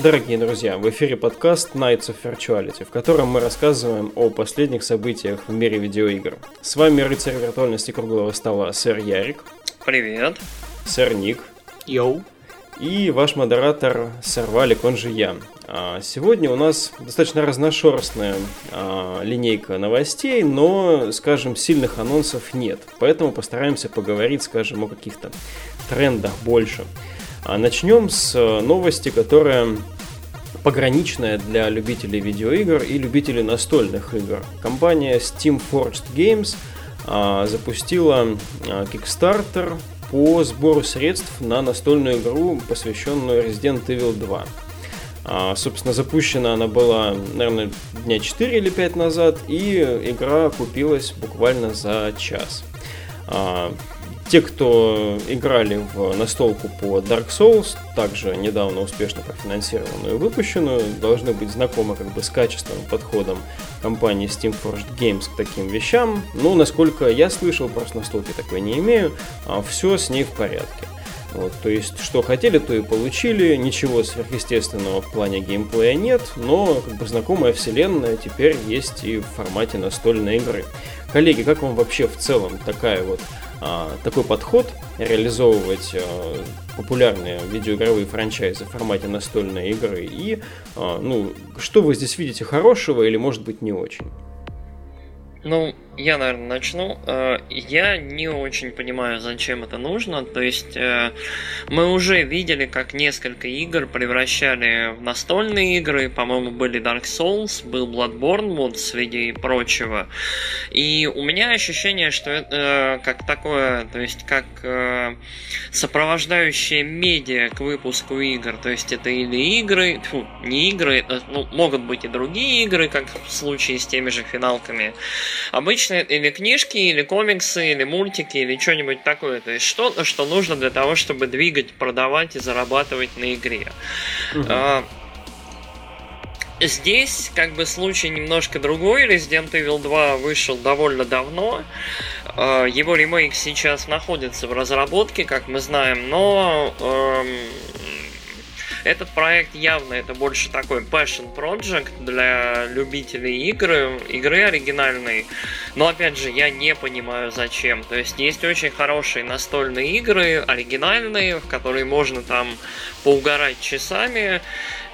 Дорогие друзья, в эфире подкаст Nights of Virtuality, в котором мы рассказываем о последних событиях в мире видеоигр. С вами рыцарь виртуальности круглого стола, сэр Ярик. Привет. Сэр Ник. Йоу. И ваш модератор, сэр Валик, он же я. А, сегодня у нас достаточно разношерстная а, линейка новостей, но, скажем, сильных анонсов нет. Поэтому постараемся поговорить, скажем, о каких-то трендах больше. А начнем с э, новости, которая пограничная для любителей видеоигр и любителей настольных игр. Компания Steam Forged Games а, запустила а, Kickstarter по сбору средств на настольную игру, посвященную Resident Evil 2. А, собственно, запущена она была, наверное, дня 4 или 5 назад, и игра купилась буквально за час. Те, кто играли в настолку по Dark Souls, также недавно успешно профинансированную и выпущенную, должны быть знакомы как бы с качественным подходом компании Steam Forged Games к таким вещам. Ну, насколько я слышал, просто настолки такой не имею, а все с ней в порядке. Вот, то есть, что хотели, то и получили. Ничего сверхъестественного в плане геймплея нет, но как бы знакомая вселенная теперь есть и в формате настольной игры. Коллеги, как вам вообще в целом такая вот такой подход реализовывать а, популярные видеоигровые франчайзы в формате настольной игры и а, ну что вы здесь видите хорошего или может быть не очень? Ну, я, наверное, начну. Э, я не очень понимаю, зачем это нужно. То есть э, мы уже видели, как несколько игр превращали в настольные игры. По-моему, были Dark Souls, был Bloodborne, вот среди прочего. И у меня ощущение, что это как такое, то есть как э, сопровождающее медиа к выпуску игр. То есть это или игры, фу, не игры, ну, могут быть и другие игры, как в случае с теми же финалками. Обычно обычно или книжки, или комиксы, или мультики, или что-нибудь такое. То есть что-то, что нужно для того, чтобы двигать, продавать и зарабатывать на игре. Угу. А, Здесь как бы случай немножко другой. Resident Evil 2 вышел довольно давно. А, его ремейк сейчас находится в разработке, как мы знаем, но эм, этот проект явно это больше такой passion project для любителей игры, игры оригинальной. Но опять же, я не понимаю зачем. То есть есть очень хорошие настольные игры, оригинальные, в которые можно там поугарать часами.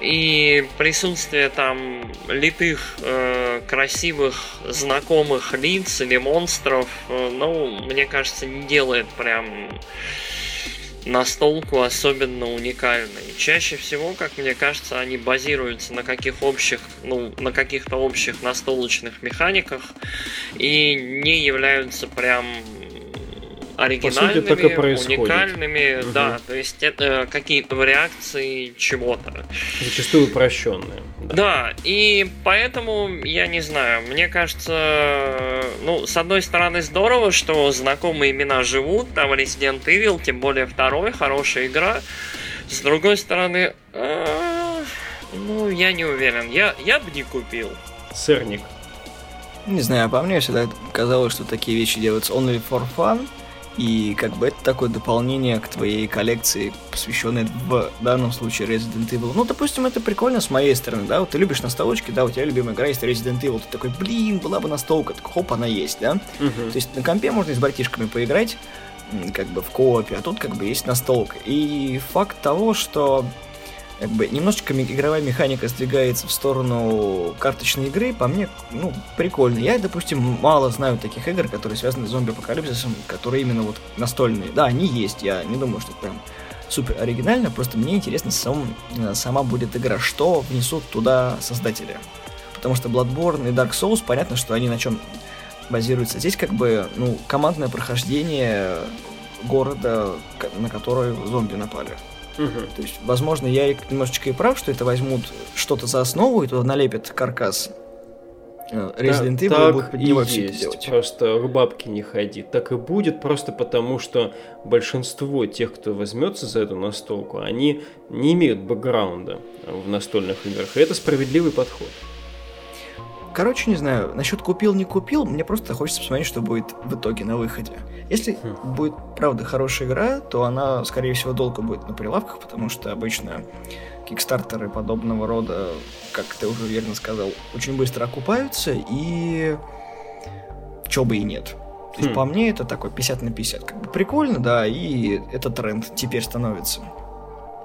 И присутствие там литых, э, красивых, знакомых лиц или монстров, э, ну, мне кажется, не делает прям настолку особенно уникальной. Чаще всего, как мне кажется, они базируются на каких общих, ну, на каких-то общих настолочных механиках и не являются прям оригинальными, По сути, так и уникальными, угу. да, то есть это какие-то реакции чего-то. Зачастую упрощенные. Да. да, и поэтому, я не знаю, мне кажется, ну, с одной стороны, здорово, что знакомые имена живут, там Resident Evil, тем более второй, хорошая игра. С другой стороны, а, ну, я не уверен, я, я бы не купил. Сырник. Не знаю, по мне всегда казалось, что такие вещи делаются only for fun, и как бы это такое дополнение к твоей коллекции, посвященной в данном случае Resident Evil. Ну, допустим, это прикольно с моей стороны, да, вот ты любишь настолочки, да, у тебя любимая игра есть Resident Evil, ты такой, блин, была бы настолка, так хоп, она есть, да. Uh-huh. То есть на компе можно с братишками поиграть, как бы в коопе, а тут как бы есть настолка. И факт того, что как бы немножечко игровая механика сдвигается в сторону карточной игры, по мне, ну, прикольно. Я, допустим, мало знаю таких игр, которые связаны с зомби-апокалипсисом, которые именно вот настольные. Да, они есть, я не думаю, что это прям супер оригинально, просто мне интересно сам, сама будет игра, что внесут туда создатели. Потому что Bloodborne и Dark Souls, понятно, что они на чем базируются. Здесь как бы, ну, командное прохождение города, на который зомби напали. Угу. То есть, возможно, я немножечко и прав, что это возьмут что-то за основу и туда налепят каркас э, Resident Evil так будет под него и все есть. делать. Просто к бабке не ходи. Так и будет просто потому, что большинство тех, кто возьмется за эту настолку, они не имеют бэкграунда в настольных играх. И это справедливый подход. Короче, не знаю, насчет купил, не купил, мне просто хочется посмотреть, что будет в итоге на выходе. Если хм. будет, правда, хорошая игра, то она, скорее всего, долго будет на прилавках, потому что обычно кикстартеры подобного рода, как ты уже верно сказал, очень быстро окупаются, и чё бы и нет. То есть, хм. по мне, это такой 50 на 50. Как бы прикольно, да, и это тренд теперь становится.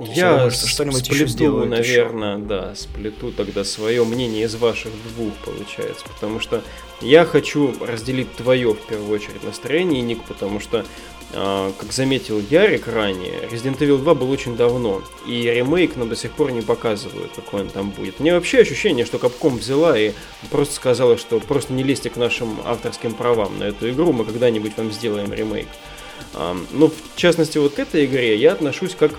Я что что-нибудь сплету, еще сделаю, наверное, еще. да, сплету тогда свое мнение из ваших двух, получается. Потому что я хочу разделить твое, в первую очередь, настроение, Ник, потому что, э, как заметил Ярик ранее, Resident Evil 2 был очень давно, и ремейк нам до сих пор не показывают, какой он там будет. Мне вообще ощущение, что Capcom взяла и просто сказала, что просто не лезьте к нашим авторским правам на эту игру, мы когда-нибудь вам сделаем ремейк. Э, ну, в частности, вот к этой игре я отношусь как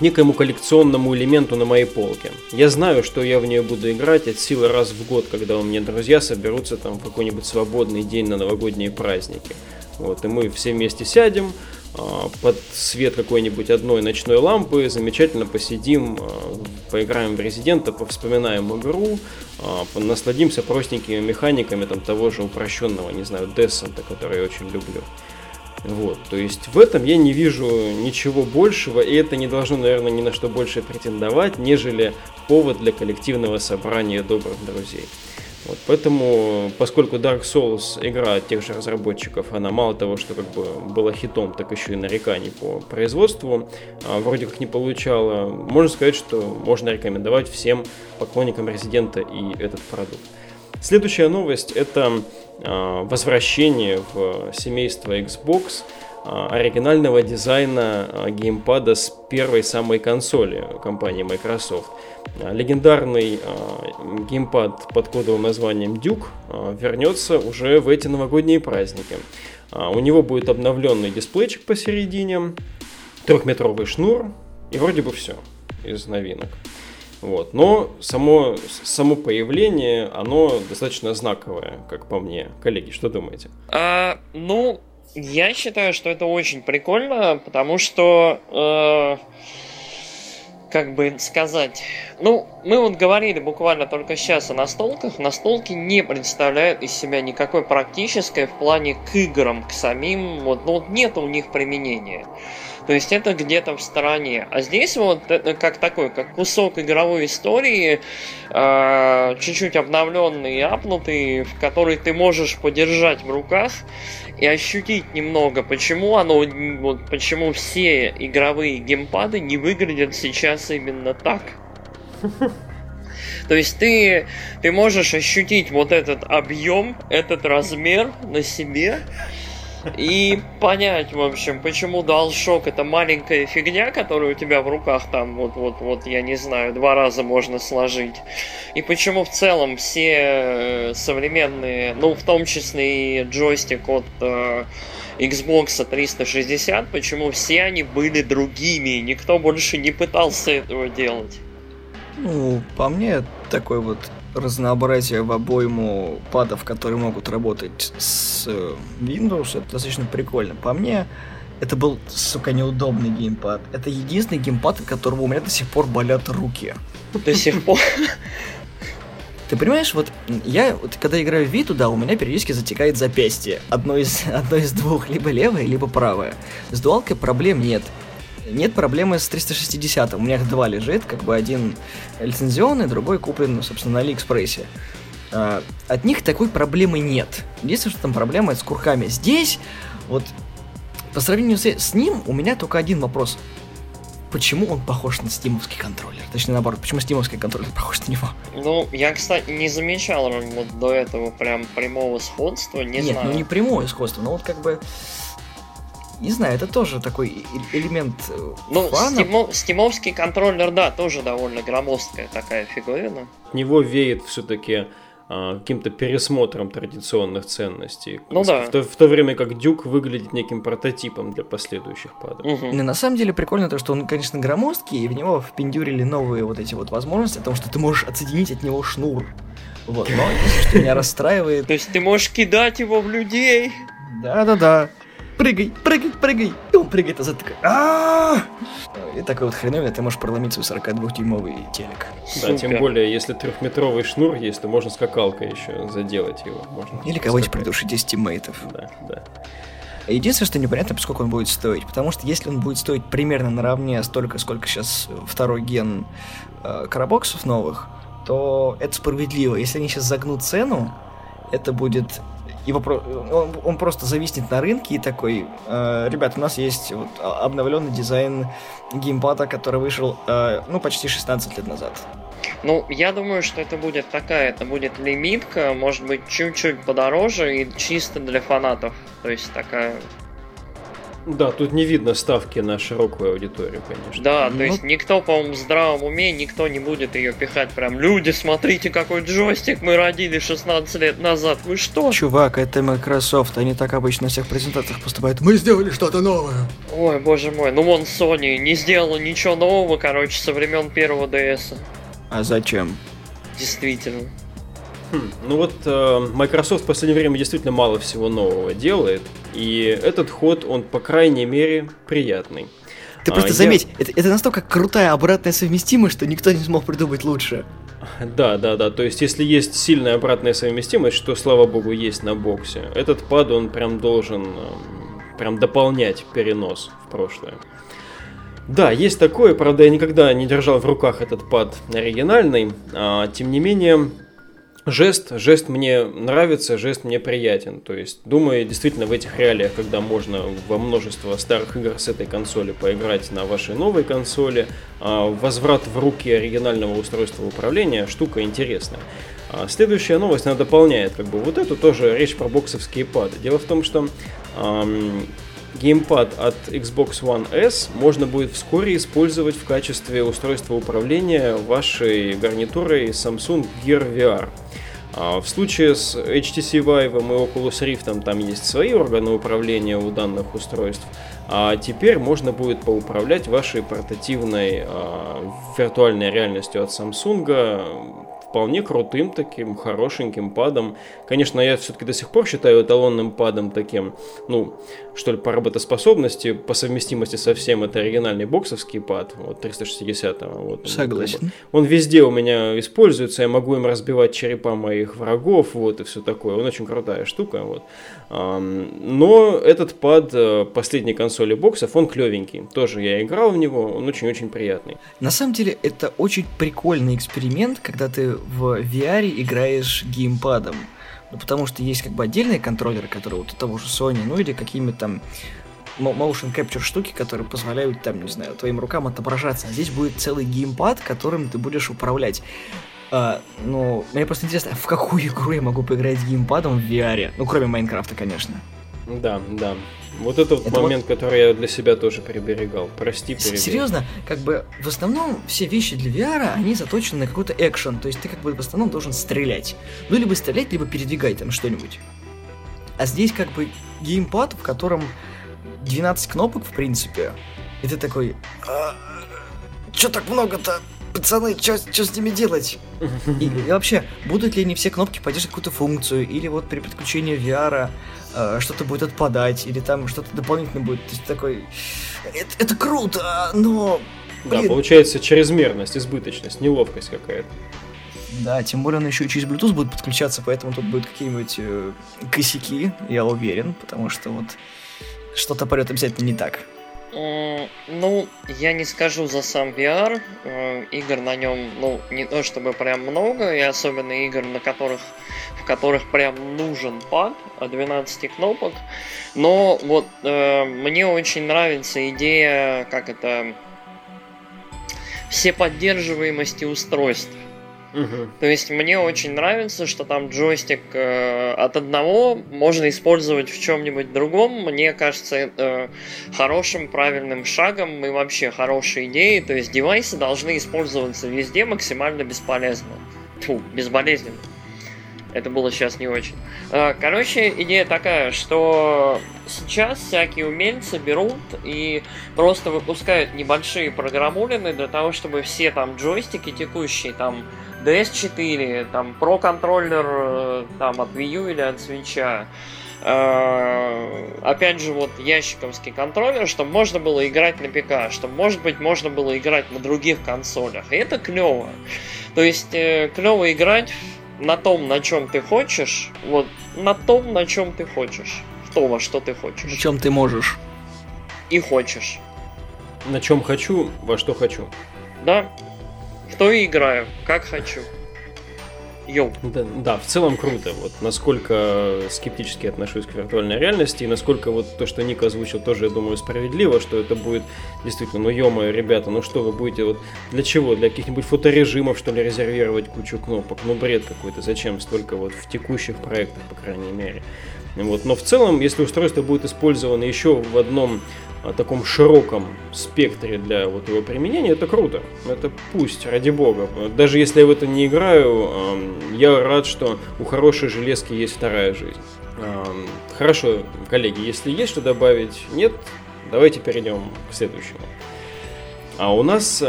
некоему коллекционному элементу на моей полке. Я знаю, что я в нее буду играть от силы раз в год, когда у меня друзья соберутся там в какой-нибудь свободный день на новогодние праздники. Вот, и мы все вместе сядем, а, под свет какой-нибудь одной ночной лампы, замечательно посидим, а, поиграем в Резидента, повспоминаем игру, а, насладимся простенькими механиками там того же упрощенного, не знаю, Дессента, который я очень люблю. Вот, то есть в этом я не вижу ничего большего, и это не должно, наверное, ни на что больше претендовать, нежели повод для коллективного собрания добрых друзей. Вот, поэтому, поскольку Dark Souls игра тех же разработчиков, она мало того, что как бы была хитом, так еще и нареканий по производству а, вроде как не получала, можно сказать, что можно рекомендовать всем поклонникам Резидента и этот продукт. Следующая новость это возвращение в семейство Xbox а, оригинального дизайна а, геймпада с первой самой консоли компании Microsoft. Легендарный геймпад под кодовым названием Duke вернется уже в эти новогодние праздники. У него будет обновленный дисплейчик посередине, трехметровый шнур и вроде бы все из новинок. Вот. Но само, само появление, оно достаточно знаковое, как по мне. Коллеги, что думаете? А, ну, я считаю, что это очень прикольно, потому что, э, как бы сказать, ну, мы вот говорили буквально только сейчас о настолках. Настолки не представляют из себя никакой практической в плане к играм, к самим, вот, ну, вот нет у них применения. То есть это где-то в стороне. А здесь вот это как такой, как кусок игровой истории, э, чуть-чуть обновленный и апнутый, в который ты можешь подержать в руках и ощутить немного, почему оно, вот, почему все игровые геймпады не выглядят сейчас именно так. То есть ты, ты можешь ощутить вот этот объем, этот размер на себе, и понять, в общем, почему DualShock это маленькая фигня, которую у тебя в руках там вот, вот, вот, я не знаю, два раза можно сложить. И почему в целом все э, современные, ну, в том числе и джойстик от э, Xbox 360, почему все они были другими, никто больше не пытался этого делать. Ну, по мне, такой вот разнообразие в обойму падов, которые могут работать с э, Windows, это достаточно прикольно. По мне, это был, сука, неудобный геймпад. Это единственный геймпад, от которого у меня до сих пор болят руки. До сих пор? Ты понимаешь, вот я, вот, когда играю в Виту, да, у меня периодически затекает запястье. Одно из, одно из двух, либо левое, либо правое. С дуалкой проблем нет нет проблемы с 360. У меня их два лежит, как бы один лицензионный, другой куплен, собственно, на Алиэкспрессе. А, от них такой проблемы нет. Единственное, что там проблема с курками. Здесь, вот, по сравнению с, с ним, у меня только один вопрос. Почему он похож на стимовский контроллер? Точнее, наоборот, почему стимовский контроллер похож на него? Ну, я, кстати, не замечал вот до этого прям прямого сходства, не Нет, знаю. ну не прямое сходство, но вот как бы не знаю, это тоже такой элемент э, Ну, фана. Стимо, стимовский контроллер, да, тоже довольно громоздкая такая фигурина. От него веет все-таки а, каким-то пересмотром традиционных ценностей. Ну да. В то, в то время как Дюк выглядит неким прототипом для последующих падов. Угу. И на самом деле прикольно то, что он, конечно, громоздкий, и в него впендюрили новые вот эти вот возможности о том, что ты можешь отсоединить от него шнур. Вот, но что меня расстраивает... То есть ты можешь кидать его в людей? Да-да-да прыгай, прыгай, прыгай. И он прыгает, а такой, а И такой вот хреновый, ты можешь проломить свой 42-дюймовый телек. Да, тем более, если трехметровый шнур есть, то можно скакалкой еще заделать его. Можно Или кого-нибудь придушить из тиммейтов. Да, да. Единственное, что непонятно, сколько он будет стоить. Потому что если он будет стоить примерно наравне столько, сколько сейчас второй ген э, карабоксов новых, то это справедливо. Если они сейчас загнут цену, это будет его он, он просто зависнет на рынке и такой, э, ребят, у нас есть вот обновленный дизайн геймпада, который вышел, э, ну, почти 16 лет назад. Ну, я думаю, что это будет такая, это будет лимитка, может быть, чуть-чуть подороже и чисто для фанатов. То есть такая да, тут не видно ставки на широкую аудиторию, конечно. Да, ну... то есть никто, по-моему, в здравом уме, никто не будет ее пихать прям. Люди, смотрите, какой джойстик мы родили 16 лет назад. Вы что? Чувак, это Microsoft, они так обычно на всех презентациях поступают. Мы сделали что-то новое. Ой, боже мой, ну вон Sony не сделала ничего нового, короче, со времен первого DS. А зачем? Действительно. Хм, ну вот э, Microsoft в последнее время действительно мало всего нового делает, и этот ход, он по крайней мере приятный. Ты просто а, заметь, я... это, это настолько крутая обратная совместимость, что никто не смог придумать лучше. Да, да, да. То есть, если есть сильная обратная совместимость, что, слава богу, есть на боксе, этот пад, он прям должен э, прям дополнять перенос в прошлое. Да, есть такое, правда, я никогда не держал в руках этот пад оригинальный, а, тем не менее, жест, жест мне нравится, жест мне приятен. То есть, думаю, действительно в этих реалиях, когда можно во множество старых игр с этой консоли поиграть на вашей новой консоли, а, возврат в руки оригинального устройства управления штука интересная. А следующая новость, она дополняет как бы вот эту тоже речь про боксовские пады. Дело в том, что геймпад от Xbox One S можно будет вскоре использовать в качестве устройства управления вашей гарнитурой Samsung Gear VR. А в случае с HTC Vive и Oculus Rift там есть свои органы управления у данных устройств, а теперь можно будет поуправлять вашей портативной а, виртуальной реальностью от Samsung вполне крутым таким, хорошеньким падом. Конечно, я все-таки до сих пор считаю эталонным падом таким, ну, что ли, по работоспособности, по совместимости со всем, это оригинальный боксовский пад, вот 360 вот, Согласен. Он везде у меня используется, я могу им разбивать черепа моих врагов, вот, и все такое. Он очень крутая штука, вот. Но этот пад э, последней консоли боксов, он клевенький. Тоже я играл в него, он очень-очень приятный. На самом деле, это очень прикольный эксперимент, когда ты в VR играешь геймпадом. Ну, потому что есть как бы отдельные контроллеры, которые вот у того же Sony, ну или какими-то там motion capture штуки, которые позволяют там, не знаю, твоим рукам отображаться. А здесь будет целый геймпад, которым ты будешь управлять. А, ну, мне просто интересно, в какую игру я могу поиграть с геймпадом в VR? Ну, кроме Майнкрафта, конечно. Да, да. Вот это, это момент, вот... который я для себя тоже приберегал. Прости, приберегал. Серьезно, как бы в основном все вещи для VR, они заточены на какой-то экшен. То есть ты как бы в основном должен стрелять. Ну, либо стрелять, либо передвигать там что-нибудь. А здесь как бы геймпад, в котором 12 кнопок, в принципе. И ты такой... А, Чё так много-то? Пацаны, что с ними делать? И, и вообще, будут ли они все кнопки поддерживать какую-то функцию, или вот при подключении VR э, что-то будет отпадать, или там что-то дополнительно будет. То есть такой, это, это круто, но... Блин. Да, получается чрезмерность, избыточность, неловкость какая-то. Да, тем более он еще и через Bluetooth будет подключаться, поэтому тут будут какие-нибудь э, косяки, я уверен, потому что вот что-то пойдет обязательно не так. Ну, я не скажу за сам VR. Э, игр на нем, ну, не то чтобы прям много, и особенно игр, на которых, в которых прям нужен пад от 12 кнопок. Но вот э, мне очень нравится идея, как это, все поддерживаемости устройств. То есть мне очень нравится, что там джойстик э, от одного можно использовать в чем-нибудь другом. Мне кажется, это хорошим, правильным шагом и вообще хорошей идеей. То есть девайсы должны использоваться везде максимально бесполезно. Фу, безболезненно. Это было сейчас не очень. Э, короче, идея такая, что сейчас всякие умельцы берут и просто выпускают небольшие программулины для того, чтобы все там джойстики текущие, там DS4, там Pro контроллер э, там от Wii U или от Switch. Uh, опять же, вот ящиковский контроллер, чтобы можно было играть на ПК, чтобы, может быть, можно было играть на других консолях. И это клево. То есть, э, клево играть на том, на чем ты хочешь, вот на том, на чем ты хочешь. То, во что ты хочешь. На чем ты можешь. И хочешь. На чем хочу, во что хочу. Да. Что и играю, как хочу. Йоу. Да, да, в целом круто. Вот насколько скептически отношусь к виртуальной реальности, и насколько вот то, что Ник озвучил, тоже, я думаю, справедливо, что это будет действительно, ну ё ребята, ну что вы будете вот для чего? Для каких-нибудь фоторежимов, что ли, резервировать кучу кнопок? Ну бред какой-то, зачем столько вот в текущих проектах, по крайней мере. Вот. Но в целом, если устройство будет использовано еще в одном о таком широком спектре для вот его применения, это круто. Это пусть, ради бога. Даже если я в это не играю, я рад, что у хорошей железки есть вторая жизнь. Хорошо, коллеги, если есть что добавить, нет, давайте перейдем к следующему. А у нас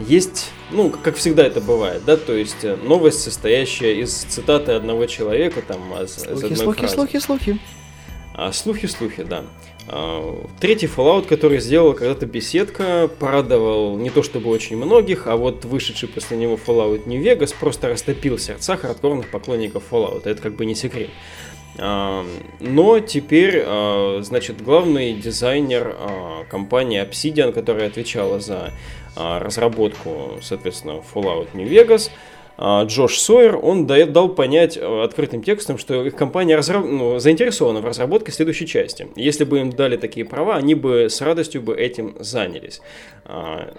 есть, ну, как всегда это бывает, да, то есть э, новость, состоящая из цитаты одного человека, там, из, слухи, из одной слухи, фразы. слухи, слухи. А, слухи, слухи, да. А, третий Fallout, который сделала когда-то беседка, порадовал не то чтобы очень многих, а вот вышедший после него Fallout New Vegas просто растопил сердца хардкорных поклонников Fallout. Это как бы не секрет. А, но теперь, а, значит, главный дизайнер компании Obsidian, которая отвечала за разработку, соответственно, Fallout New Vegas, Джош Сойер, он дал понять э, открытым текстом, что их компания разраб... ну, заинтересована в разработке следующей части. Если бы им дали такие права, они бы с радостью бы этим занялись. А,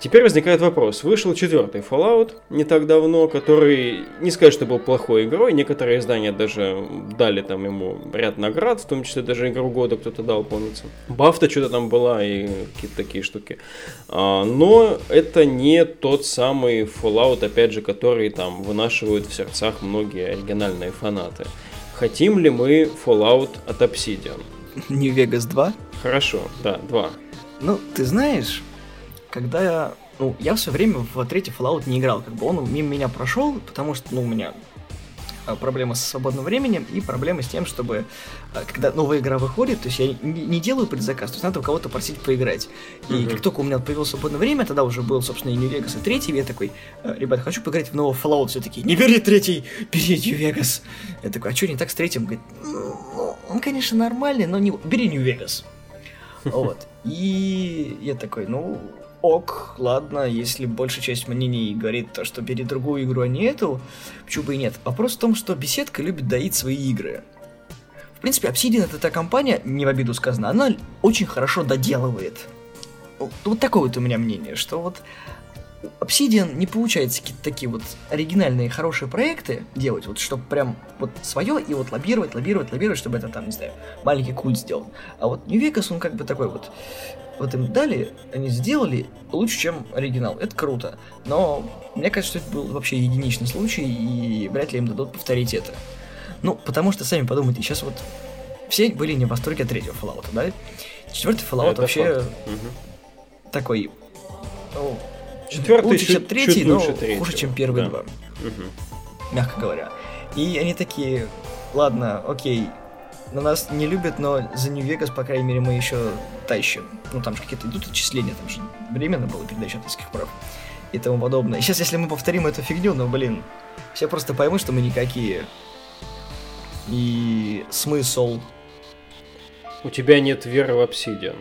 теперь возникает вопрос. Вышел четвертый Fallout не так давно, который, не сказать, что был плохой игрой, некоторые издания даже дали там ему ряд наград, в том числе даже игру года кто-то дал, помнится. Бафта что-то там была и какие-то такие штуки. А, но это не тот самый Fallout, опять же, который которые там вынашивают в сердцах многие оригинальные фанаты. Хотим ли мы Fallout от Obsidian? New Vegas 2? Хорошо, да, 2. Ну, ты знаешь, когда я... Ну, я все время в третий Fallout не играл, как бы он мимо меня прошел, потому что, ну, у меня проблема со свободным временем и проблема с тем, чтобы э, когда новая игра выходит, то есть я не делаю предзаказ, то есть надо у кого-то просить поиграть. И mm-hmm. как только у меня появилось свободное время, тогда уже был, собственно, и New Vegas и третий, я такой, «Э, ребят, хочу поиграть в нового Fallout, все такие, не бери третий, бери New Vegas. Я такой, а что не так с третьим? Говорит, ну, он, конечно, нормальный, но не... бери New Vegas. Вот. И я такой, ну, ок, ладно, если большая часть мнений говорит то, что бери другую игру, а не эту, почему бы и нет. Вопрос в том, что беседка любит доить свои игры. В принципе, Obsidian это та компания, не в обиду сказано, она очень хорошо доделывает. Вот такое вот у меня мнение, что вот Obsidian не получается какие-то такие вот оригинальные хорошие проекты делать, вот чтобы прям вот свое и вот лоббировать, лоббировать, лоббировать, чтобы это там, не знаю, маленький культ сделал. А вот New Vegas, он как бы такой вот, вот им дали, они сделали лучше, чем оригинал. Это круто. Но мне кажется, что это был вообще единичный случай, и вряд ли им дадут повторить это. Ну, потому что, сами подумайте, сейчас вот все были не в восторге от третьего Fallout, да? Четвертый Fallout это вообще факт. такой, ну, Четвертый лучше, чуть, чем третий, чуть но третьего. хуже, чем первые да. два. Угу. Мягко говоря. И они такие, ладно, окей, на нас не любят, но за Нью-Вегас, по крайней мере, мы еще тащим. Ну, там же какие-то идут отчисления, там же временно было передача авторских прав и тому подобное. И сейчас, если мы повторим эту фигню, ну, блин, все просто поймут, что мы никакие. И смысл... У тебя нет веры в Obsidian.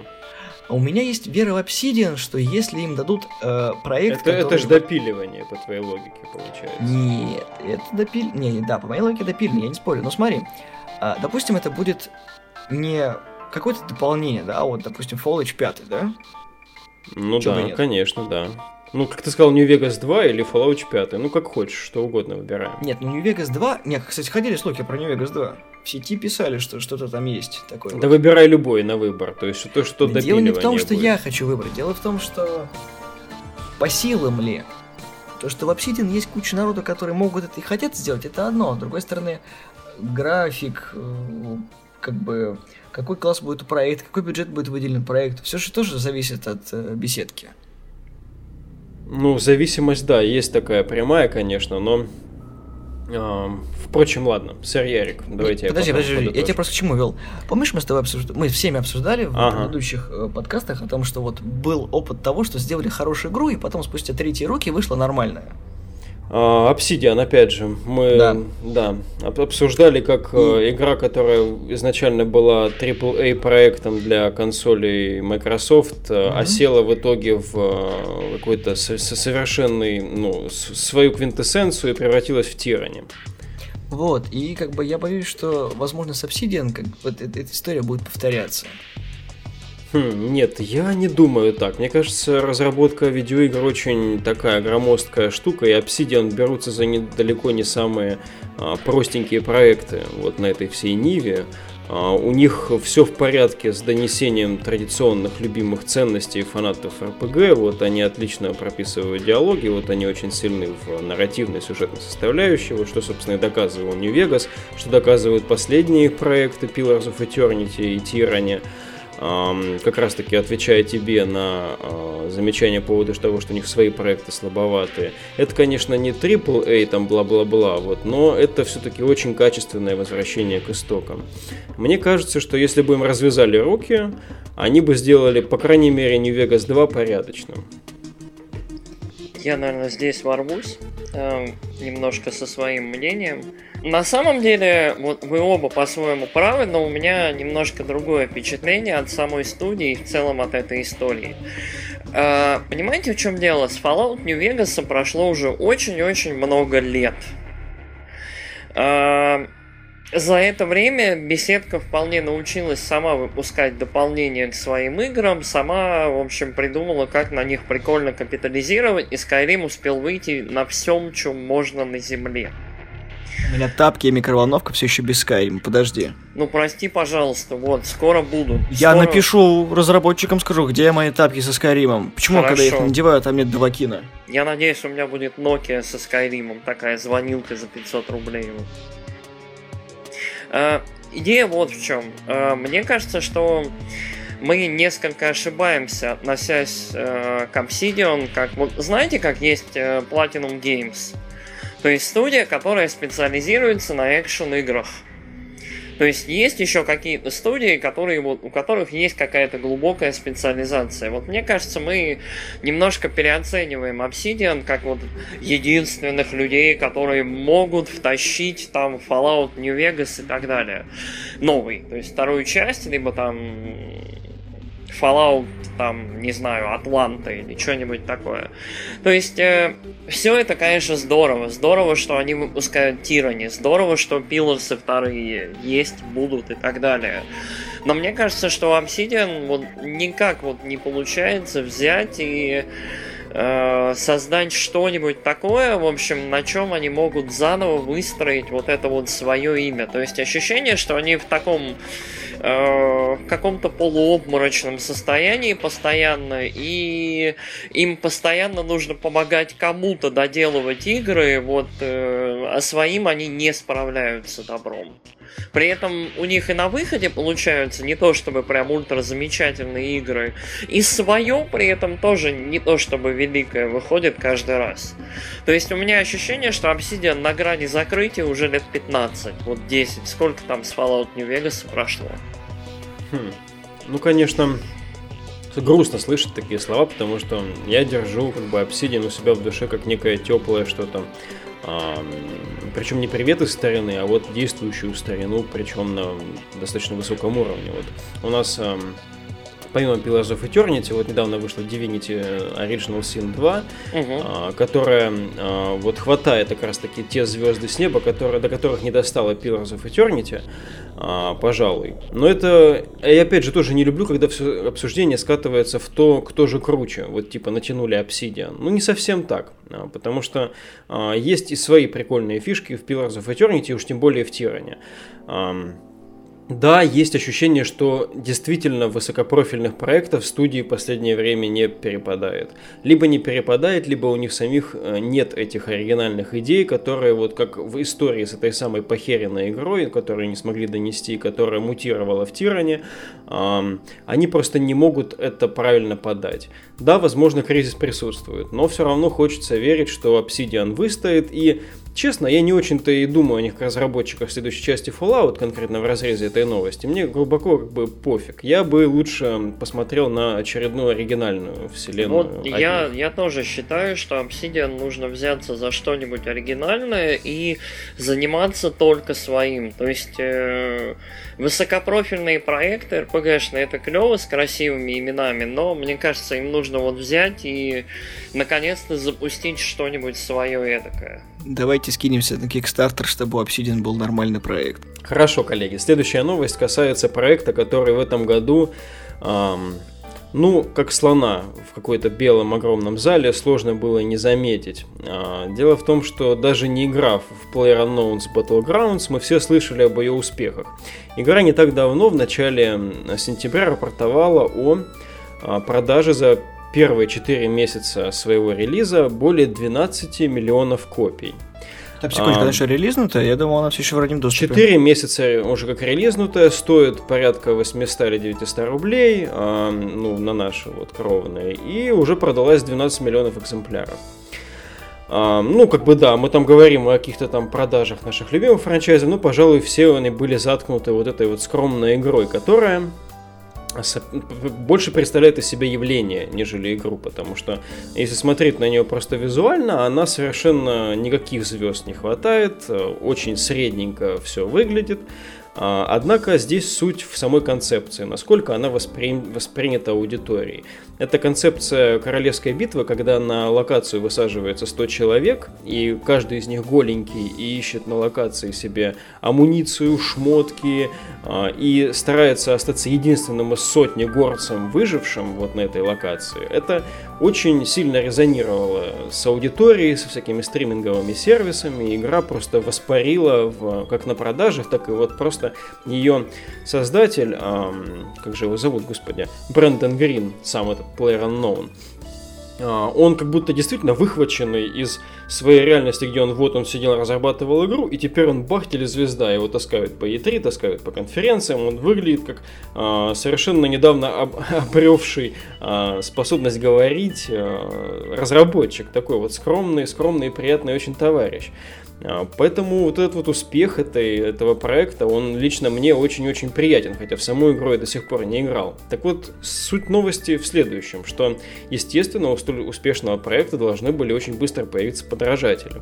А у меня есть вера в Obsidian, что если им дадут э, проект, это, который... это же допиливание, по твоей логике, получается. Нет, это допил... Не, не, да, по моей логике допиливание, я не спорю. Но смотри, э, допустим, это будет не какое-то дополнение, да, вот, допустим, Fallout 5, да? Ну Чего да, конечно, да. Ну, как ты сказал, New Vegas 2 или Fallout 5, ну как хочешь, что угодно выбираем. Нет, ну New Vegas 2, нет, кстати, ходили слухи про New Vegas 2. В сети писали, что что-то там есть такое. Да вот. выбирай любой на выбор, то есть то, что да Дело не в том, что будет. я хочу выбрать, дело в том, что по силам ли. То, что в Obsidian есть куча народа, которые могут это и хотят сделать, это одно. С другой стороны, график, э, как бы, какой класс будет у проекта, какой бюджет будет выделен проекту, все же тоже зависит от э, беседки. Ну, зависимость, да, есть такая прямая, конечно, но... Э, впрочем, ладно, сэр Ярик, давайте подожди, я Подожди, подожди, я тебя просто к чему вел? Помнишь, мы с тобой обсуждали, мы всеми обсуждали в ага. предыдущих э, подкастах о том, что вот был опыт того, что сделали хорошую игру, и потом спустя третьи руки вышла нормальная. А, Obsidian, опять же, мы да. Да, обсуждали как. Э, игра, которая изначально была AAA проектом для консолей Microsoft, mm-hmm. осела в итоге в э, какой-то совершенный, ну, свою квинтэссенцию и превратилась в тиране. Вот, и как бы я боюсь, что, возможно, с Obsidian как, вот эта история будет повторяться. Хм, нет, я не думаю так. Мне кажется, разработка видеоигр очень такая громоздкая штука, и Obsidian берутся за не, далеко не самые а, простенькие проекты вот на этой всей Ниве. А, у них все в порядке с донесением традиционных любимых ценностей фанатов РПГ. Вот они отлично прописывают диалоги, вот они очень сильны в нарративной сюжетной составляющей, вот что, собственно, и доказывал New Vegas, что доказывают последние проекты Pillars of Eternity и Tyranny как раз таки отвечая тебе на а, замечание по поводу того, что у них свои проекты слабоватые. Это, конечно, не AAA, там бла-бла-бла, вот, но это все-таки очень качественное возвращение к истокам. Мне кажется, что если бы им развязали руки, они бы сделали, по крайней мере, New Vegas 2 порядочным. Я, наверное, здесь ворвусь э, немножко со своим мнением. На самом деле, вот вы оба по-своему правы, но у меня немножко другое впечатление от самой студии и в целом от этой истории. А, понимаете, в чем дело? С Fallout New Vegas прошло уже очень-очень много лет. А, за это время беседка вполне научилась сама выпускать дополнения к своим играм, сама, в общем, придумала, как на них прикольно капитализировать, и Skyrim успел выйти на всем, чем можно на земле. У меня тапки и микроволновка все еще без Skyrim, подожди. Ну прости, пожалуйста, вот, скоро будут. Я скоро... напишу разработчикам, скажу, где мои тапки со Скайримом. Почему, Хорошо. когда я их надеваю, там нет Давакина? Я надеюсь, у меня будет Nokia со Скайримом, такая звонилка за 500 рублей. А, идея вот в чем. А, мне кажется, что мы несколько ошибаемся, относясь э, к Obsidian, как вот знаете, как есть э, Platinum Games. То есть студия, которая специализируется на экшен-играх. То есть есть еще какие-то студии, которые, вот, у которых есть какая-то глубокая специализация. Вот мне кажется, мы немножко переоцениваем Obsidian как вот единственных людей, которые могут втащить там Fallout New Vegas и так далее. Новый. То есть вторую часть, либо там Fallout, там, не знаю, Атланта или что-нибудь такое. То есть, э, все это, конечно, здорово. Здорово, что они выпускают Тирани. Здорово, что пилосы вторые есть, будут и так далее. Но мне кажется, что Obsidian вот никак вот не получается взять и э, создать что-нибудь такое, в общем, на чем они могут заново выстроить вот это вот свое имя. То есть ощущение, что они в таком Э, в каком-то полуобморочном состоянии постоянно, и им постоянно нужно помогать кому-то доделывать игры, вот, э, а своим они не справляются добром. При этом у них и на выходе получаются не то чтобы прям ультра замечательные игры, и свое при этом тоже не то чтобы великое выходит каждый раз. То есть у меня ощущение, что Obsidian на грани закрытия уже лет 15, вот 10, сколько там с Fallout New Vegas прошло. Хм. Ну, конечно, грустно слышать такие слова, потому что я держу как бы Obsidian у себя в душе как некое теплое что-то. Причем не привет из старины, а вот действующую старину, причем на достаточно высоком уровне. Вот у нас помимо Pillars of Eternity, вот недавно вышла Divinity Original Sin 2, угу. а, которая а, вот хватает как раз таки те звезды с неба, которые, до которых не достала Pillars of Eternity, пожалуй. Но это, я опять же тоже не люблю, когда все обсуждение скатывается в то, кто же круче. Вот типа натянули Obsidian. Ну не совсем так, а, потому что есть и свои прикольные фишки в Pillars of Eternity, уж тем более в Тиране. Да, есть ощущение, что действительно высокопрофильных проектов студии в последнее время не перепадает. Либо не перепадает, либо у них самих э, нет этих оригинальных идей, которые вот как в истории с этой самой похеренной игрой, которую не смогли донести, которая мутировала в Тиране, они просто не могут это правильно подать. Да, возможно, кризис присутствует, но все равно хочется верить, что Obsidian выстоит и честно, я не очень-то и думаю о них как разработчиках следующей части Fallout, конкретно в разрезе этой новости. Мне глубоко как бы пофиг. Я бы лучше посмотрел на очередную оригинальную вселенную. Вот я, я тоже считаю, что Obsidian нужно взяться за что-нибудь оригинальное и заниматься только своим. То есть э, высокопрофильные проекты RPG-шные это клево с красивыми именами, но мне кажется, им нужно вот взять и наконец-то запустить что-нибудь свое эдакое. Давайте скинемся на Kickstarter, чтобы Obsidian был нормальный проект. Хорошо, коллеги. Следующая новость касается проекта, который в этом году, эм, ну, как слона в какой-то белом огромном зале, сложно было не заметить. Э, дело в том, что даже не играв в PlayerUnknown's Battlegrounds, мы все слышали об ее успехах. Игра не так давно, в начале сентября, рапортовала о э, продаже за первые 4 месяца своего релиза более 12 миллионов копий. Так, секундочку, а, она еще релизнутая? Я думал, она все еще в раннем доступе. 4 месяца уже как релизнутая, стоит порядка 800 или 900 рублей, а, ну, на наши вот кровные, и уже продалась 12 миллионов экземпляров. А, ну, как бы да, мы там говорим о каких-то там продажах наших любимых франчайзов, но, пожалуй, все они были заткнуты вот этой вот скромной игрой, которая больше представляет из себя явление, нежели игру, потому что если смотреть на нее просто визуально, она совершенно никаких звезд не хватает, э, очень средненько все выглядит, однако здесь суть в самой концепции, насколько она воспри... воспринята аудиторией. Это концепция королевской битвы, когда на локацию высаживается 100 человек, и каждый из них голенький и ищет на локации себе амуницию, шмотки, а, и старается остаться единственным из сотни горцем выжившим вот на этой локации. Это очень сильно резонировало с аудиторией, со всякими стриминговыми сервисами. Игра просто воспарила в, как на продажах, так и вот просто ее создатель, эм, как же его зовут, господи, Брэндон Грин, сам этот Player Unknown, а, он как будто действительно выхваченный из своей реальности, где он вот он сидел, разрабатывал игру, и теперь он бах, звезда, его таскают по E3, таскают по конференциям, он выглядит как э, совершенно недавно об, обревший э, способность говорить э, разработчик, такой вот скромный, скромный, приятный очень товарищ. А, поэтому вот этот вот успех этой, этого проекта, он лично мне очень-очень приятен, хотя в саму игру я до сих пор не играл. Так вот, суть новости в следующем, что, естественно, у столь успешного проекта должны были очень быстро появиться подражатели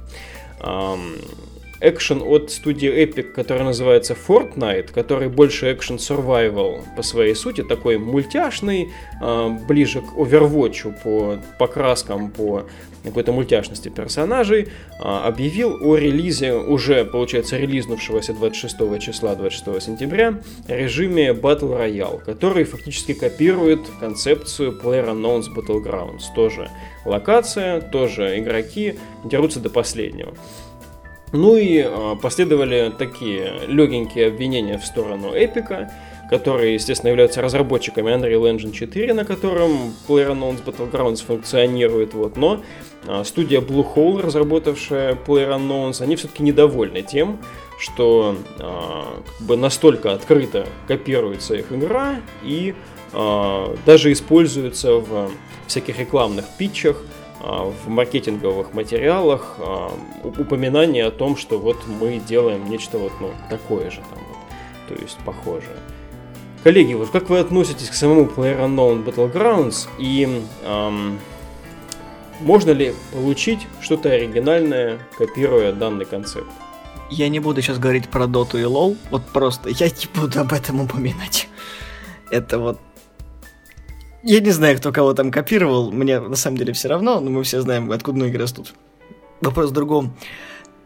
экшен от студии Epic, который называется Fortnite, который больше экшен survival по своей сути, такой мультяшный, э, ближе к Overwatch по, по краскам, по какой-то мультяшности персонажей, э, объявил о релизе, уже, получается, релизнувшегося 26 числа, 26 сентября, режиме Battle Royale, который фактически копирует концепцию PlayerUnknown's Battlegrounds. Тоже локация, тоже игроки дерутся до последнего. Ну и э, последовали такие легенькие обвинения в сторону Эпика, которые, естественно, являются разработчиками Unreal Engine 4, на котором PlayerUnknown's Battlegrounds функционирует, вот, но э, студия Bluehole, разработавшая PlayerUnknown's, они все-таки недовольны тем, что э, как бы настолько открыто копируется их игра и э, даже используется в всяких рекламных питчах в маркетинговых материалах а, упоминание о том, что вот мы делаем нечто вот ну, такое же, там, вот, то есть похожее. Коллеги, вот как вы относитесь к самому PlayerUnknown Battlegrounds и эм, можно ли получить что-то оригинальное, копируя данный концепт? Я не буду сейчас говорить про Доту и Лол, вот просто я не буду об этом упоминать. Это вот я не знаю, кто кого там копировал, мне на самом деле все равно, но мы все знаем, откуда ноги растут. Вопрос в другом.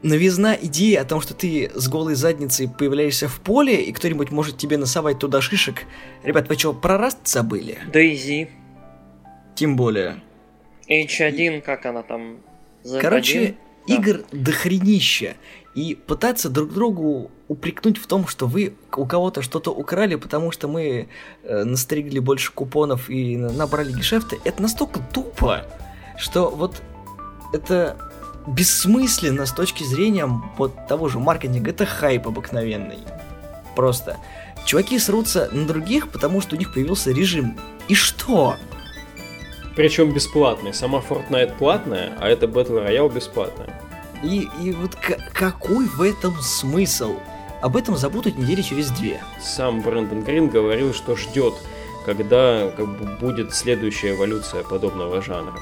Новизна идеи о том, что ты с голой задницей появляешься в поле, и кто-нибудь может тебе насовать туда шишек. Ребят, вы что, про Раст забыли? Дейзи. Тем более. H1, как она там? Короче, игр да. дохренища и пытаться друг другу упрекнуть в том, что вы у кого-то что-то украли, потому что мы э, настригли больше купонов и набрали гешефты, это настолько тупо, что вот это бессмысленно с точки зрения вот того же маркетинга, это хайп обыкновенный. Просто. Чуваки срутся на других, потому что у них появился режим. И что? Причем бесплатный. Сама Fortnite платная, а это Battle Royale бесплатная. И, и вот какой в этом смысл? Об этом забудут недели через две. Сам Брэндон Грин говорил, что ждет, когда как бы, будет следующая эволюция подобного жанра.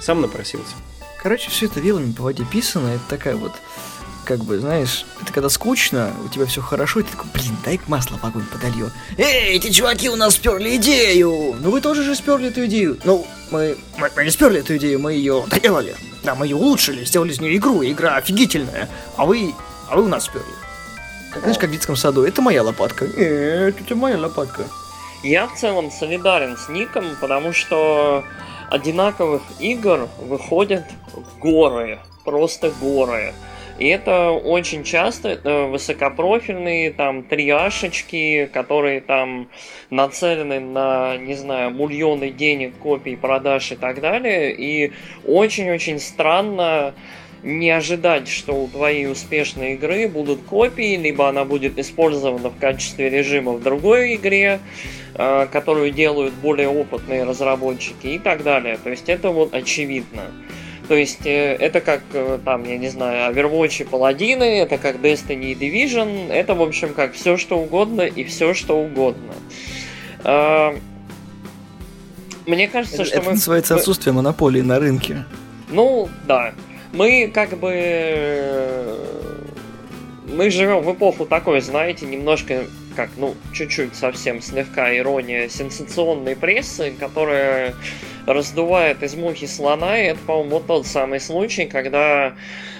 Сам напросился. Короче, все это не по воде писано, это такая вот как бы, знаешь, это когда скучно, у тебя все хорошо, и ты такой, блин, дай масло в огонь подолью. Эй, эти чуваки у нас сперли идею! Ну вы тоже же сперли эту идею. Ну, мы, мы, мы не сперли эту идею, мы ее доделали. Да, мы ее улучшили, сделали из нее игру, игра офигительная. А вы, а вы у нас сперли. Как, знаешь, как в детском саду, это моя лопатка. Нет, это моя лопатка. Я в целом солидарен с Ником, потому что одинаковых игр выходят горы, просто горы. И это очень часто высокопрофильные там триашечки, которые там нацелены на, не знаю, миллионы денег, копий, продаж и так далее. И очень-очень странно не ожидать, что у твоей успешной игры будут копии, либо она будет использована в качестве режима в другой игре, э, которую делают более опытные разработчики и так далее. То есть это вот очевидно. То есть э, это как, э, там, я не знаю, Overwatch и Паладины, это как Destiny и Division, это, в общем, как все что угодно и все что угодно. А, мне кажется, это, что это мы... называется отсутствие монополии на рынке. Ну, да. Мы как бы... Мы живем в эпоху такой, знаете, немножко как, ну, чуть-чуть совсем слегка ирония сенсационной прессы, которая раздувает из мухи слона, и это, по-моему, вот тот самый случай, когда,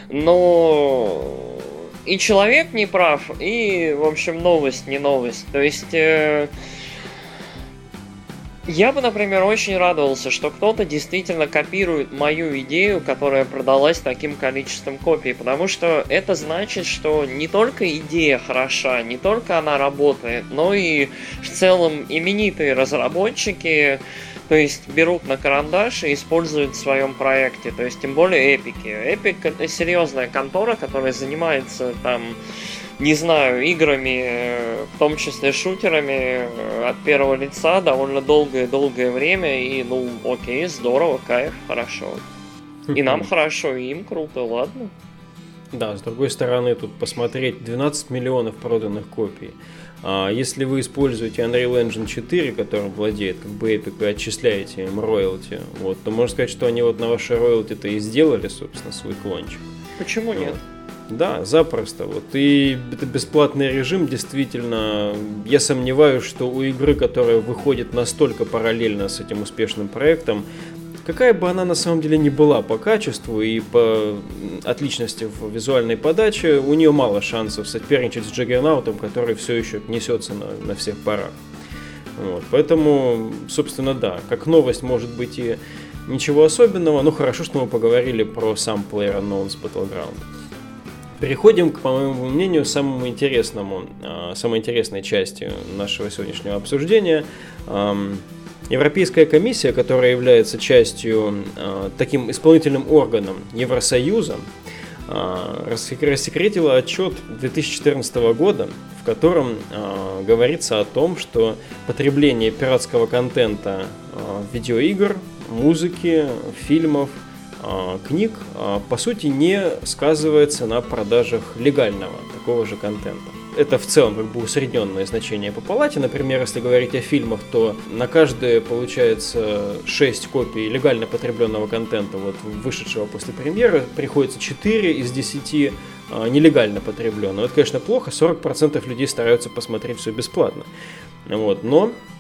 ну, и человек не прав, и, в общем, новость не новость. То есть... Э, я бы, например, очень радовался, что кто-то действительно копирует мою идею, которая продалась таким количеством копий, потому что это значит, что не только идея хороша, не только она работает, но и в целом именитые разработчики то есть берут на карандаш и используют в своем проекте. То есть тем более эпики. Эпик это серьезная контора, которая занимается там, не знаю, играми, э, в том числе шутерами э, от первого лица довольно долгое-долгое время. И ну окей, здорово, кайф, хорошо. И нам хорошо, и им круто, ладно. Да, с другой стороны, тут посмотреть 12 миллионов проданных копий. А если вы используете Unreal Engine 4, которым владеет как бы Epic, и отчисляете им роялти, вот, то можно сказать, что они вот на ваши роялти-то и сделали, собственно, свой клончик. Почему вот. нет? Да, запросто. Вот. И это бесплатный режим, действительно, я сомневаюсь, что у игры, которая выходит настолько параллельно с этим успешным проектом, какая бы она на самом деле не была по качеству и по отличности в визуальной подаче, у нее мало шансов соперничать с Джаггернаутом, который все еще несется на, на всех парах. Вот. Поэтому, собственно, да, как новость может быть и ничего особенного, но хорошо, что мы поговорили про сам PlayerUnknown's Battleground. Переходим к, по моему мнению, самому интересному, а, самой интересной части нашего сегодняшнего обсуждения. Европейская комиссия, которая является частью э, таким исполнительным органом Евросоюза, э, рассекретила отчет 2014 года, в котором говорится о том, что потребление пиратского контента э, видеоигр, музыки, фильмов, книг, э, по сути, не сказывается на продажах легального такого же контента это в целом как бы усредненное значение по палате. Например, если говорить о фильмах, то на каждое получается 6 копий легально потребленного контента, вот вышедшего после премьеры, приходится 4 из 10 а, нелегально потребленного. Это, конечно, плохо, 40% людей стараются посмотреть все бесплатно. Вот, но а,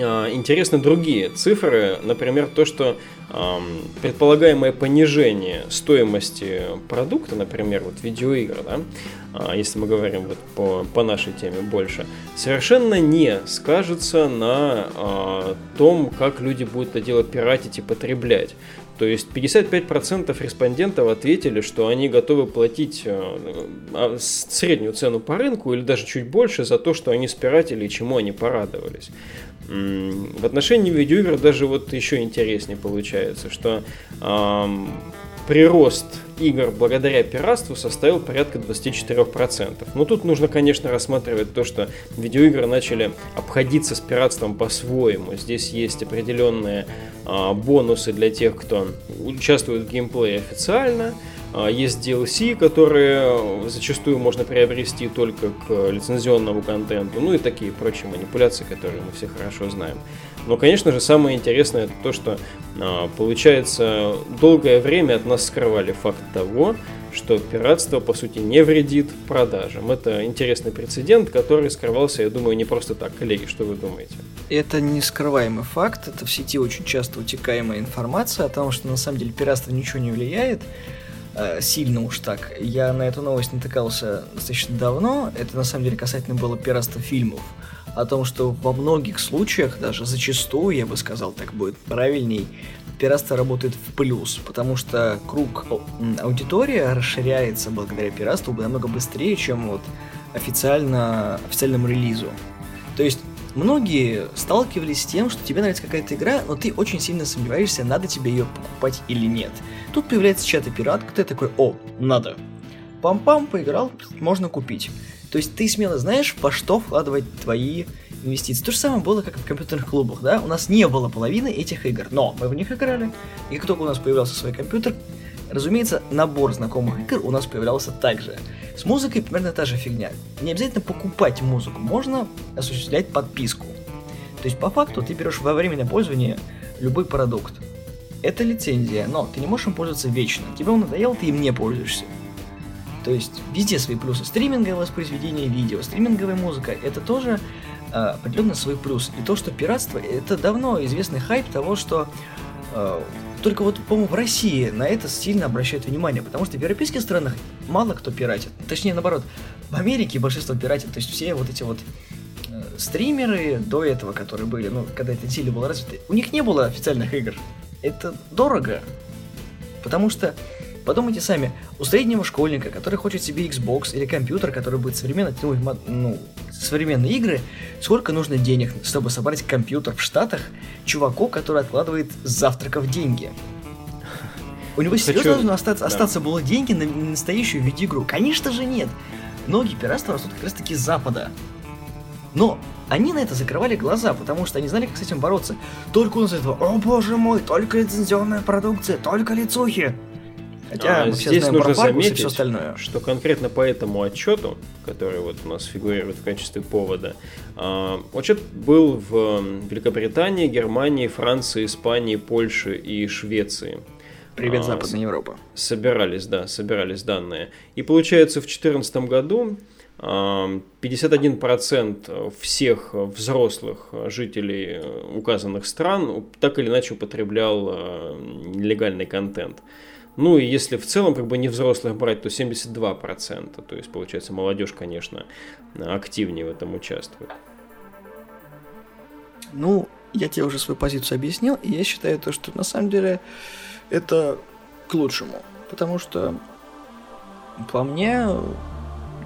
интересны другие цифры, например, то, что э, предполагаемое понижение стоимости продукта, например, вот видеоигр, да, э, если мы говорим вот по, по нашей теме больше, совершенно не скажется на э, том, как люди будут это дело пиратить и потреблять. То есть 55% респондентов ответили, что они готовы платить среднюю цену по рынку или даже чуть больше за то, что они спиратили и чему они порадовались. В отношении видеоигр даже вот еще интереснее получается, что эм, прирост игр благодаря пиратству составил порядка 24%. Но тут нужно, конечно, рассматривать то, что видеоигры начали обходиться с пиратством по-своему. Здесь есть определенные э, бонусы для тех, кто участвует в геймплее официально, А, есть DLC, которые зачастую можно приобрести только к лицензионному контенту, ну и такие прочие манипуляции, которые мы все хорошо знаем. Но, конечно же, самое интересное это то, что а, получается долгое время от нас скрывали факт того, что пиратство, по сути, не вредит продажам. Это интересный прецедент, который скрывался, я думаю, не просто так. Коллеги, что вы думаете? Это не скрываемый факт, это в сети очень часто утекаемая информация о том, что на самом деле пиратство ничего не влияет, э, сильно уж так. Я на эту новость натыкался достаточно давно, это на самом деле касательно было пиратства фильмов о том, что во многих случаях, даже зачастую, я бы сказал, так будет правильней, пиратство работает в плюс, потому что круг аудитории расширяется благодаря пиратству намного быстрее, чем вот официально, официальному релизу. То есть многие сталкивались с тем, что тебе нравится какая-то игра, но ты очень сильно сомневаешься, надо тебе ее покупать или нет. Тут появляется чат пират, ты такой, о, надо. Пам-пам, поиграл, можно купить. То есть ты смело знаешь, во что вкладывать твои инвестиций. То же самое было, как в компьютерных клубах, да? У нас не было половины этих игр, но мы в них играли, и как только у нас появлялся свой компьютер, разумеется, набор знакомых игр у нас появлялся также. С музыкой примерно та же фигня. Не обязательно покупать музыку, можно осуществлять подписку. То есть, по факту, ты берешь во временное пользование любой продукт. Это лицензия, но ты не можешь им пользоваться вечно. Тебе он надоел, ты им не пользуешься. То есть везде свои плюсы. Стриминговое воспроизведение видео, стриминговая музыка, это тоже э, определенно свой плюс. И то, что пиратство, это давно известный хайп того, что э, только вот, по-моему, в России на это сильно обращают внимание, потому что в европейских странах мало кто пиратит. Точнее, наоборот, в Америке большинство пиратит, то есть все вот эти вот э, стримеры до этого, которые были, ну, когда это сильно было развито, у них не было официальных игр. Это дорого, потому что Подумайте сами, у среднего школьника, который хочет себе Xbox или компьютер, который будет современно тянуть ну, современные игры, сколько нужно денег, чтобы собрать компьютер в Штатах чуваку, который откладывает с завтраков деньги? У него серьезно должно остаться, да. остаться было деньги на настоящую видеоигру? Конечно же нет. Многие пиратства растут как раз таки с Запада. Но они на это закрывали глаза, потому что они знали, как с этим бороться. Только у нас этого, о боже мой, только лицензионная продукция, только лицухи. Хотя а, здесь нужно про заметить, все остальное. что конкретно по этому отчету, который вот у нас фигурирует в качестве повода, э, отчет был в Великобритании, Германии, Франции, Испании, Польше и Швеции. Привет, а, Западная Европа. Собирались, да, собирались данные. И получается, в 2014 году 51% всех взрослых жителей указанных стран так или иначе употреблял нелегальный контент. Ну и если в целом как бы не взрослых брать, то 72%. То есть получается молодежь, конечно, активнее в этом участвует. Ну, я тебе уже свою позицию объяснил, и я считаю то, что на самом деле это к лучшему. Потому что по мне,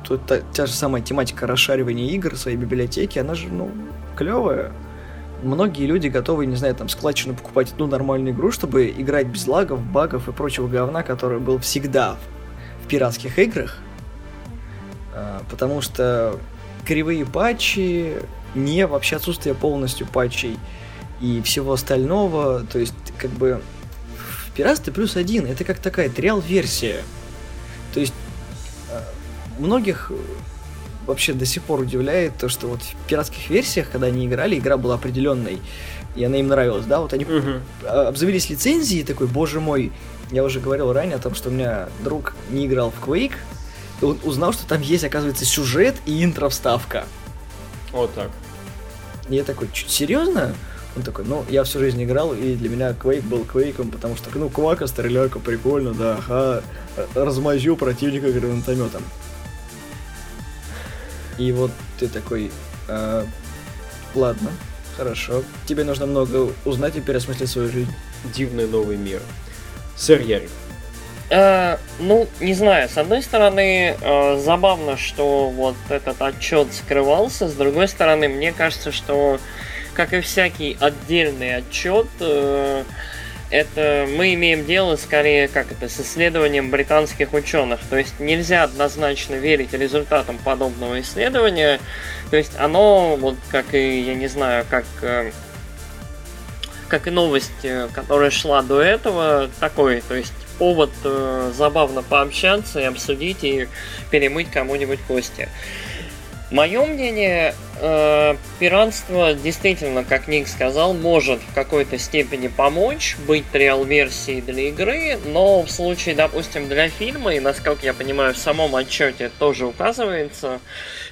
то та, та же самая тематика расшаривания игр в своей библиотеке, она же, ну, клевая многие люди готовы, не знаю, там, складчину покупать одну нормальную игру, чтобы играть без лагов, багов и прочего говна, который был всегда в пиратских играх. А, потому что кривые патчи, не вообще отсутствие полностью патчей и всего остального, то есть, как бы, в пиратстве плюс один, это как такая триал-версия. То есть, многих вообще до сих пор удивляет то, что вот в пиратских версиях, когда они играли, игра была определенной, и она им нравилась, да, вот они uh обзавелись лицензией, такой, боже мой, я уже говорил ранее о том, что у меня друг не играл в Quake, и он узнал, что там есть, оказывается, сюжет и интро-вставка. Вот так. И я такой, серьезно? Он такой, ну, я всю жизнь играл, и для меня Quake был Quake, потому что, ну, Квака, стреляйка, прикольно, да, ага, размазю противника гранатометом. И вот ты такой, э, ладно, хорошо. Тебе нужно много узнать и переосмыслить свою жизнь. Дивный новый мир. Сэр Ярик. Э, ну, не знаю, с одной стороны, э, забавно, что вот этот отчет скрывался, с другой стороны, мне кажется, что, как и всякий отдельный отчет, э, это мы имеем дело скорее как это с исследованием британских ученых. То есть нельзя однозначно верить результатам подобного исследования. То есть оно, вот как и, я не знаю, как как и новость, которая шла до этого, такой, то есть повод э, забавно пообщаться и обсудить и перемыть кому-нибудь кости. Мое мнение, э, пиратство действительно, как Ник сказал, может в какой-то степени помочь быть реал-версией для игры, но в случае, допустим, для фильма, и насколько я понимаю, в самом отчете тоже указывается,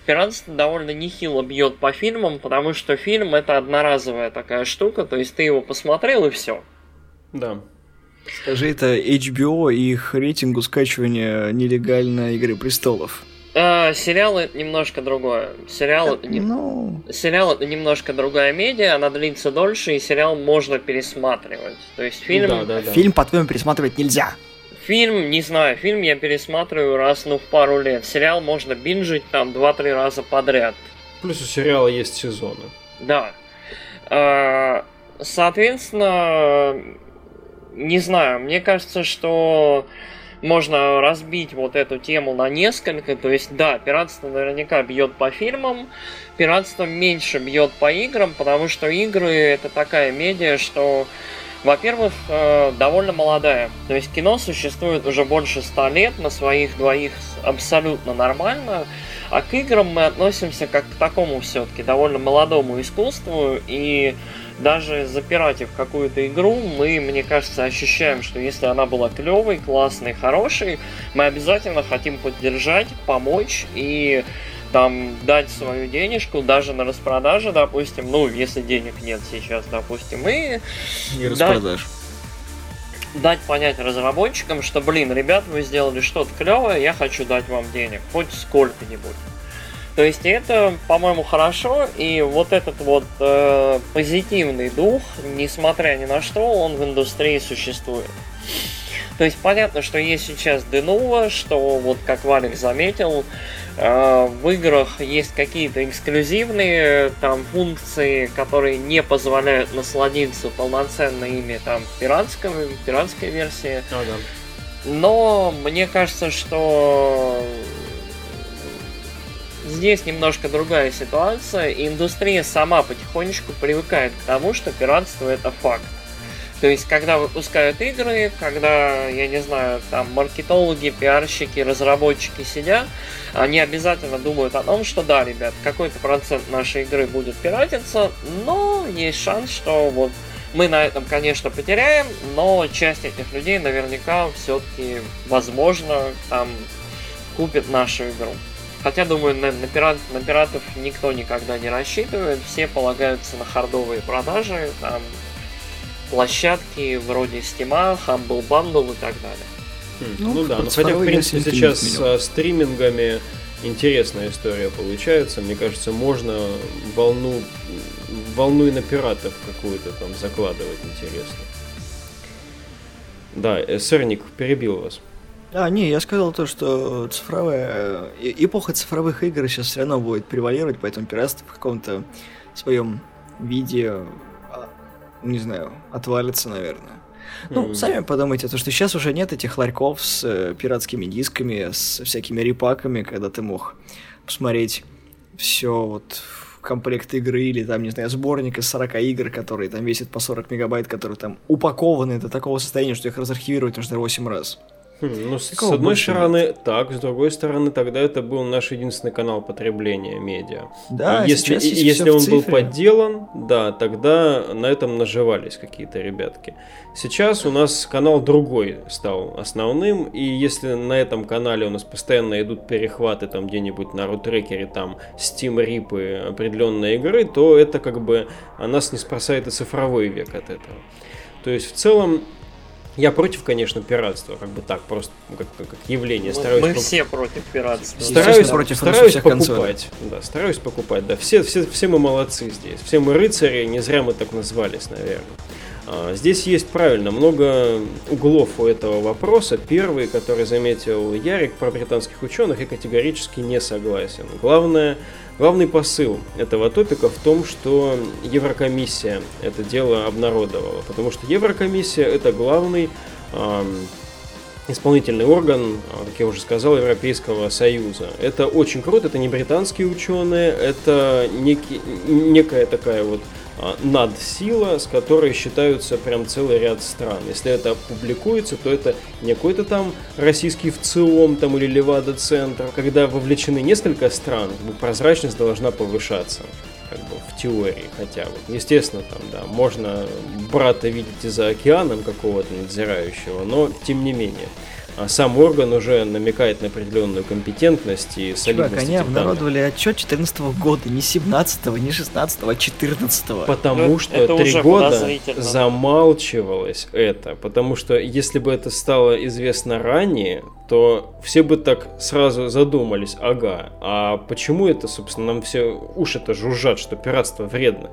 пиратство довольно нехило бьет по фильмам, потому что фильм это одноразовая такая штука, то есть ты его посмотрел и все. Да. Скажи это HBO и их рейтингу скачивания нелегальной Игры Престолов. А, сериал это немножко другое. Сериал это, не... Ну, сериал это немножко другая медиа, она длится дольше, и сериал можно пересматривать. То есть фильм. Да, да, да. фильм, по-твоему, пересматривать нельзя. Фильм, не знаю, фильм я пересматриваю раз ну в пару лет. Сериал можно бинжить там 2-3 раза подряд. Плюс у сериала есть сезоны. Да. А, Соответственно, не знаю, мне кажется, что можно разбить вот эту тему на несколько. То есть, да, пиратство наверняка бьет по фильмам, пиратство меньше бьет по играм, потому что игры это такая медиа, что, во-первых, э, довольно молодая. То есть кино существует уже больше ста лет на своих двоих абсолютно нормально. А к играм мы относимся как к такому все-таки довольно молодому искусству, и даже запиратив какую-то игру, мы, мне кажется, ощущаем, что если она была клевой, классной, хорошей, мы обязательно хотим поддержать, помочь и там дать свою денежку даже на распродаже, допустим, ну, если денег нет сейчас, допустим, и... Не распродаж. Дать, дать понять разработчикам, что, блин, ребят, вы сделали что-то клевое, я хочу дать вам денег, хоть сколько-нибудь. То есть это, по-моему, хорошо, и вот этот вот э, позитивный дух, несмотря ни на что, он в индустрии существует. То есть понятно, что есть сейчас Денува, что вот как Валик заметил, э, в играх есть какие-то эксклюзивные там функции, которые не позволяют насладиться полноценно ими там пиратской, пиратской версии. Ага. Но мне кажется, что здесь немножко другая ситуация, и индустрия сама потихонечку привыкает к тому, что пиратство это факт. То есть, когда выпускают игры, когда, я не знаю, там маркетологи, пиарщики, разработчики сидят, они обязательно думают о том, что да, ребят, какой-то процент нашей игры будет пиратиться, но есть шанс, что вот мы на этом, конечно, потеряем, но часть этих людей наверняка все-таки, возможно, там купит нашу игру. Хотя, думаю, на, на, пират, на пиратов никто никогда не рассчитывает. Все полагаются на хардовые продажи, там, площадки вроде Steam, Humble Bundle и так далее. Хм, ну, ну да, ну хотя, в принципе, сейчас с стримингами интересная история получается. Мне кажется, можно волну, волну и на пиратов какую-то там закладывать интересно. Да, э, Сырник перебил вас. А, не, я сказал то, что цифровая... э, Эпоха цифровых игр сейчас все равно будет превалировать, поэтому пиратство в каком-то своем виде, а, не знаю, отвалится, наверное. Ну, Мгм. сами подумайте, то, что сейчас уже нет этих ларьков с э, пиратскими дисками, с всякими репаками, когда ты мог посмотреть все вот комплект игры или там, не знаю, сборник из 40 игр, которые там весят по 40 мегабайт, которые там упакованы до такого состояния, что их разархивировать нужно 8 раз. Хм, ну, с, с одной стороны, так, с другой стороны, тогда это был наш единственный канал потребления медиа. Да, И если, сейчас и- если он был подделан, да, тогда на этом наживались какие-то ребятки. Сейчас у нас канал другой стал основным, и если на этом канале у нас постоянно идут перехваты там где-нибудь на рутрекере, там Steam рипы определенной игры, то это как бы а нас не спасает и цифровой век от этого. То есть в целом я против, конечно, пиратства, как бы так, просто как, как- явление. Мы, стараюсь мы пок- все против пиратства. Стараюсь, против стараюсь всех консолей. покупать. Да, стараюсь покупать. Да, все, все, все мы молодцы здесь. Все мы рыцари, не зря мы так назвались, наверное. А, Здесь есть правильно много углов у этого вопроса. Первый, который заметил Ярик про британских ученых, я категорически не согласен. Главное, главный посыл этого топика в том, что Еврокомиссия это дело обнародовала. Потому что Еврокомиссия это главный ам, исполнительный орган, а, как я уже сказал, Европейского Союза. Это очень круто, это не британские ученые, это некий, некая такая вот а, надсила, с которой считаются прям целый ряд стран. Если это публикуется, то это не какой-то там российский ВЦИОМ там, или Левада-центр. Когда вовлечены несколько стран, прозрачность должна повышаться как бы в теории хотя бы. Естественно, там, да, можно брата видеть и за океаном какого-то надзирающего, но тем не менее. А сам орган уже намекает на определенную компетентность и солидность. Чувак, они обнародовали отчет 14 года, не 17 не 16 а 14 -го. Потому ну, что три года замалчивалось это. Потому что если бы это стало известно ранее, то все бы так сразу задумались, ага, а почему это, собственно, нам все уши-то жужжат, что пиратство вредно?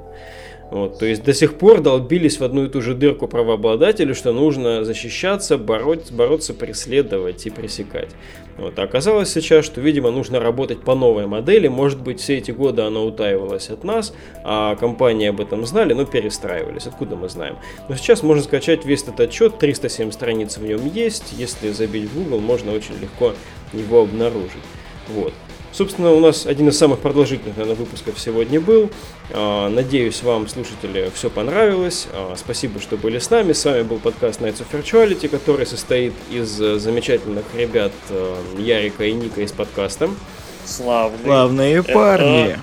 Вот, то есть до сих пор долбились в одну и ту же дырку правообладателю, что нужно защищаться, бороть, бороться, преследовать и пресекать. Вот, а оказалось сейчас, что, видимо, нужно работать по новой модели. Может быть, все эти годы она утаивалась от нас, а компании об этом знали, но перестраивались. Откуда мы знаем? Но сейчас можно скачать весь этот отчет, 307 страниц в нем есть. Если забить в Google, можно очень легко его обнаружить. Вот. Собственно, у нас один из самых продолжительных, наверное, выпусков сегодня был. А, надеюсь, вам, слушатели, все понравилось. А, спасибо, что были с нами. С вами был подкаст Nights of Virtuality, который состоит из э, замечательных ребят э, Ярика и Ника из подкаста. Славные. Славные парни. А.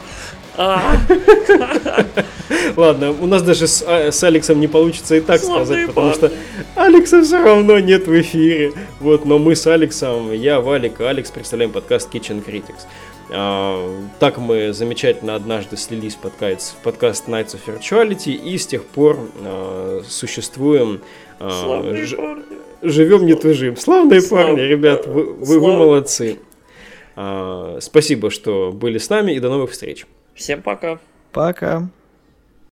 Ладно, у нас даже с, с Алексом не получится и так сказать, потому что Алекса все равно нет в эфире. Вот, но мы с Алексом, я, Валик, Алекс представляем подкаст Kitchen Critics. А, так мы замечательно однажды слились в подкаст, в подкаст Nights of Virtuality и с тех пор а, существуем. А, ж, живем, не тужим. Славные Слав... парни, ребят, вы, вы, вы молодцы. А, спасибо, что были с нами и до новых встреч. Всем пока. Пока.